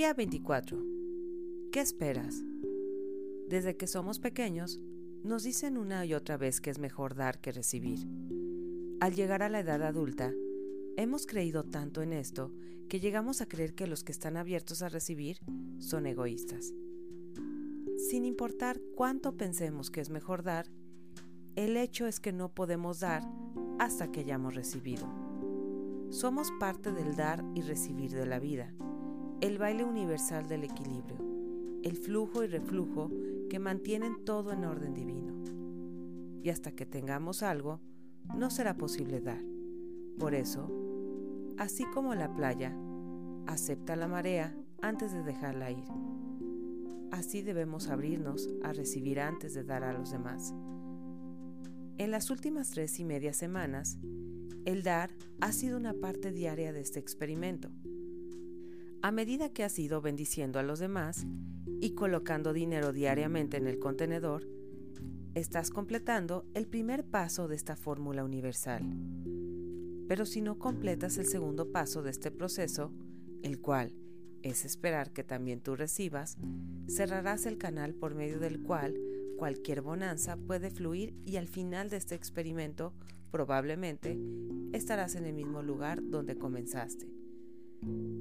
Día 24. ¿Qué esperas? Desde que somos pequeños, nos dicen una y otra vez que es mejor dar que recibir. Al llegar a la edad adulta, hemos creído tanto en esto que llegamos a creer que los que están abiertos a recibir son egoístas. Sin importar cuánto pensemos que es mejor dar, el hecho es que no podemos dar hasta que hayamos recibido. Somos parte del dar y recibir de la vida, el baile universal del equilibrio, el flujo y reflujo que mantienen todo en orden divino. Y hasta que tengamos algo, no será posible dar. Por eso, así como la playa, acepta la marea antes de dejarla ir. Así debemos abrirnos a recibir antes de dar a los demás. En las últimas tres y media semanas, el dar ha sido una parte diaria de este experimento. A medida que has ido bendiciendo a los demás y colocando dinero diariamente en el contenedor, estás completando el primer paso de esta fórmula universal. Pero si no completas el segundo paso de este proceso, el cual es esperar que también tú recibas, cerrarás el canal por medio del cual cualquier bonanza puede fluir y al final de este experimento probablemente estarás en el mismo lugar donde comenzaste.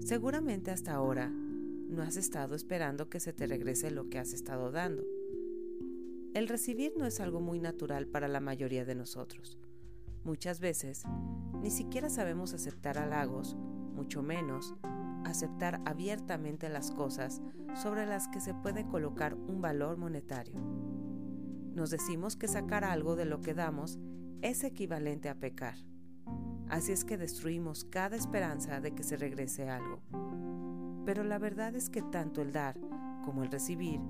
Seguramente hasta ahora no has estado esperando que se te regrese lo que has estado dando. El recibir no es algo muy natural para la mayoría de nosotros. Muchas veces ni siquiera sabemos aceptar halagos, mucho menos aceptar abiertamente las cosas sobre las que se puede colocar un valor monetario. Nos decimos que sacar algo de lo que damos es equivalente a pecar. Así es que destruimos cada esperanza de que se regrese algo. Pero la verdad es que tanto el dar como el recibir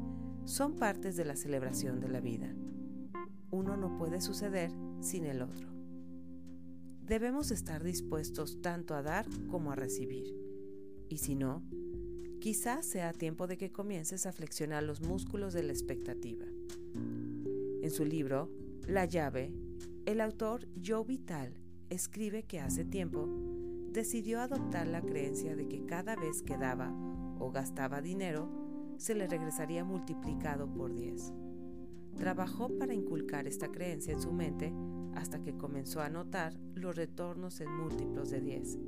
son partes de la celebración de la vida. Uno no puede suceder sin el otro. Debemos estar dispuestos tanto a dar como a recibir. Y si no, quizás sea tiempo de que comiences a flexionar los músculos de la expectativa. En su libro, La llave, el autor Joe Vital escribe que hace tiempo decidió adoptar la creencia de que cada vez que daba o gastaba dinero, se le regresaría multiplicado por 10. Trabajó para inculcar esta creencia en su mente hasta que comenzó a notar los retornos en múltiplos de 10.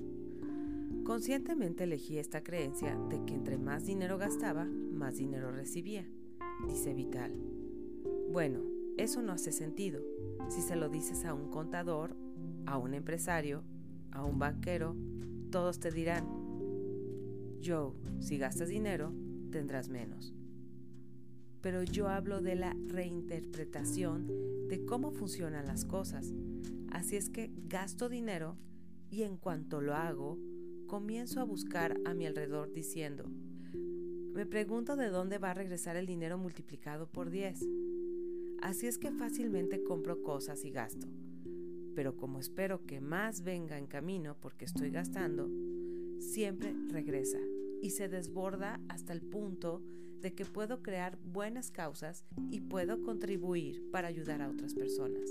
Conscientemente elegí esta creencia de que entre más dinero gastaba, más dinero recibía, dice Vital. Bueno, eso no hace sentido. Si se lo dices a un contador, a un empresario, a un banquero, todos te dirán, Joe, si gastas dinero, tendrás menos. Pero yo hablo de la reinterpretación de cómo funcionan las cosas. Así es que gasto dinero y en cuanto lo hago, comienzo a buscar a mi alrededor diciendo, me pregunto de dónde va a regresar el dinero multiplicado por 10. Así es que fácilmente compro cosas y gasto. Pero como espero que más venga en camino porque estoy gastando, siempre regresa y se desborda hasta el punto de que puedo crear buenas causas y puedo contribuir para ayudar a otras personas.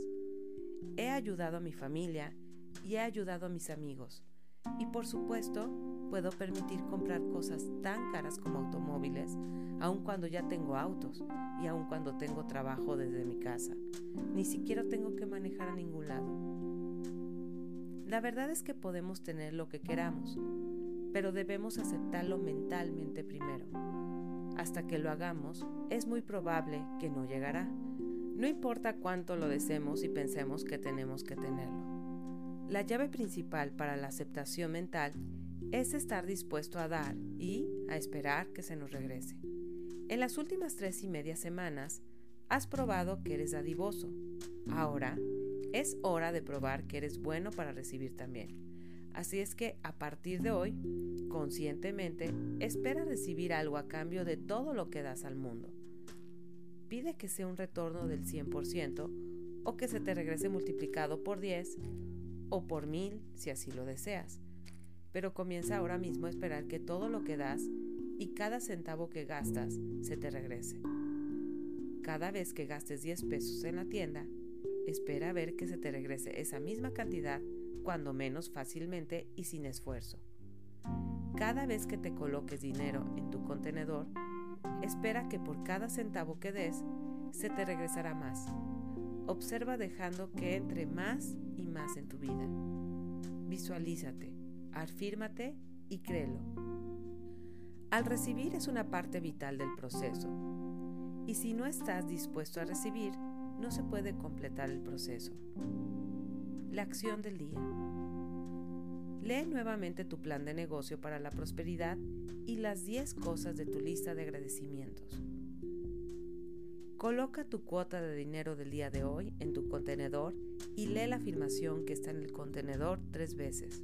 He ayudado a mi familia y he ayudado a mis amigos. Y por supuesto, puedo permitir comprar cosas tan caras como automóviles, aun cuando ya tengo autos y aun cuando tengo trabajo desde mi casa. Ni siquiera tengo que manejar a ningún lado. La verdad es que podemos tener lo que queramos, pero debemos aceptarlo mentalmente primero. Hasta que lo hagamos, es muy probable que no llegará. No importa cuánto lo deseemos y pensemos que tenemos que tenerlo. La llave principal para la aceptación mental es estar dispuesto a dar y a esperar que se nos regrese. En las últimas tres y media semanas, has probado que eres dadivoso. Ahora, es hora de probar que eres bueno para recibir también. Así es que a partir de hoy, conscientemente, espera recibir algo a cambio de todo lo que das al mundo. Pide que sea un retorno del 100% o que se te regrese multiplicado por 10 o por 1000 si así lo deseas. Pero comienza ahora mismo a esperar que todo lo que das y cada centavo que gastas se te regrese. Cada vez que gastes 10 pesos en la tienda, espera a ver que se te regrese esa misma cantidad cuando menos fácilmente y sin esfuerzo. Cada vez que te coloques dinero en tu contenedor, espera que por cada centavo que des, se te regresará más. Observa dejando que entre más y más en tu vida. Visualízate, afírmate y créelo. Al recibir es una parte vital del proceso. Y si no estás dispuesto a recibir, no se puede completar el proceso. La acción del día. Lee nuevamente tu plan de negocio para la prosperidad y las 10 cosas de tu lista de agradecimientos. Coloca tu cuota de dinero del día de hoy en tu contenedor y lee la afirmación que está en el contenedor tres veces.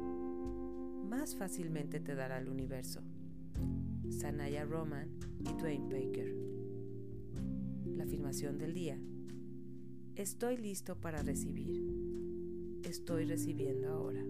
más fácilmente te dará el universo. Sanaya Roman y Dwayne Baker. La afirmación del día. Estoy listo para recibir. Estoy recibiendo ahora.